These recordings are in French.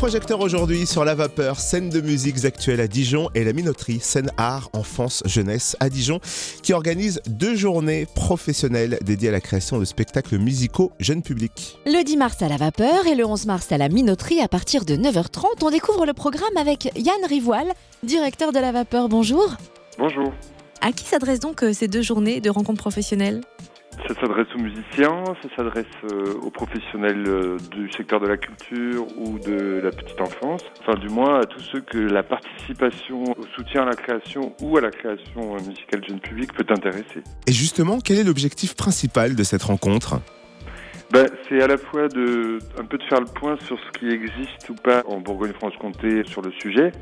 projecteurs aujourd'hui sur la vapeur, scène de musiques actuelles à Dijon et la minoterie, scène art, enfance, jeunesse à Dijon, qui organise deux journées professionnelles dédiées à la création de spectacles musicaux jeunes publics. Le 10 mars à la vapeur et le 11 mars à la minoterie à partir de 9h30. On découvre le programme avec Yann Rivoal, directeur de la vapeur. Bonjour. Bonjour. À qui s'adressent donc euh, ces deux journées de rencontres professionnelles? Ça s'adresse aux musiciens, ça s'adresse euh, aux professionnels euh, du secteur de la culture ou de la petite enfance, enfin du moins à tous ceux que la participation au soutien à la création ou à la création euh, musicale jeune public peut intéresser. Et justement, quel est l'objectif principal de cette rencontre? Ben, c'est à la fois de un peu de faire le point sur ce qui existe ou pas en Bourgogne-Franche-Comté sur le sujet.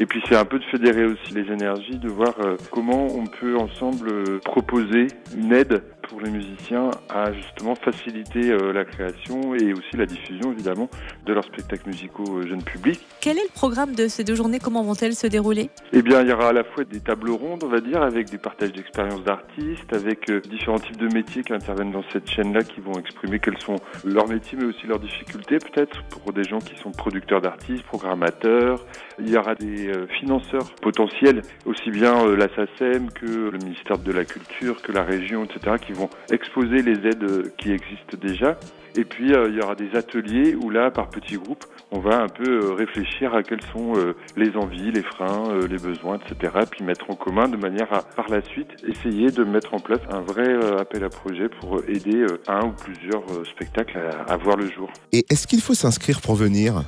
Et puis c'est un peu de fédérer aussi les énergies, de voir euh, comment on peut ensemble euh, proposer une aide pour les musiciens à justement faciliter euh, la création et aussi la diffusion évidemment de leurs spectacles musicaux euh, jeunes publics. Quel est le programme de ces deux journées? Comment vont-elles se dérouler? Eh bien, il y aura à la fois des tables rondes, on va dire, avec des partages d'expériences d'artistes, avec différents types de métiers qui interviennent dans cette chaîne-là, qui vont exprimer quels sont leurs métiers, mais aussi leurs difficultés, peut-être, pour des gens qui sont producteurs d'artistes, programmateurs. Il y aura des euh, financeurs potentiels, aussi bien euh, la SACEM que le ministère de la Culture, que la région, etc., qui vont exposer les aides euh, qui existent déjà. Et puis, il y aura des ateliers où là, par petits groupes, on va un peu euh, réfléchir à quelles sont euh, les envies, les freins, euh, les besoins, etc. Puis mettre en commun de manière à, par la suite, essayer de mettre en place un vrai appel à projet pour aider un ou plusieurs spectacles à, à voir le jour. Et est-ce qu'il faut s'inscrire pour venir?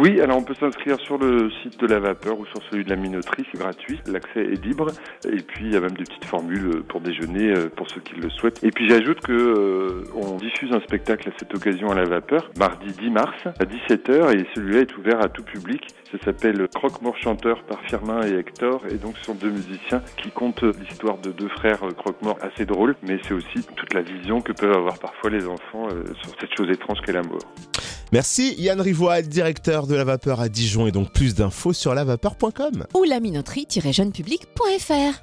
Oui, alors on peut s'inscrire sur le site de la vapeur ou sur celui de la minoterie, c'est gratuit, l'accès est libre. Et puis il y a même des petites formules euh, pour déjeuner euh, pour ceux qui le souhaitent. Et puis j'ajoute que euh, on diffuse un spectacle à cette occasion à la vapeur, mardi 10 mars à 17h et celui-là est ouvert à tout public. Ça s'appelle Croque-Mort Chanteur par Firmin et Hector et donc ce sont deux musiciens qui comptent l'histoire de deux frères croque-morts assez drôles, mais c'est aussi toute la vision que peuvent avoir parfois les enfants sur cette chose étrange qu'est la mort. Merci Yann Rivoal, directeur de la vapeur à Dijon et donc plus d'infos sur lavapeur.com. Ou la minoterie-jeunepublic.fr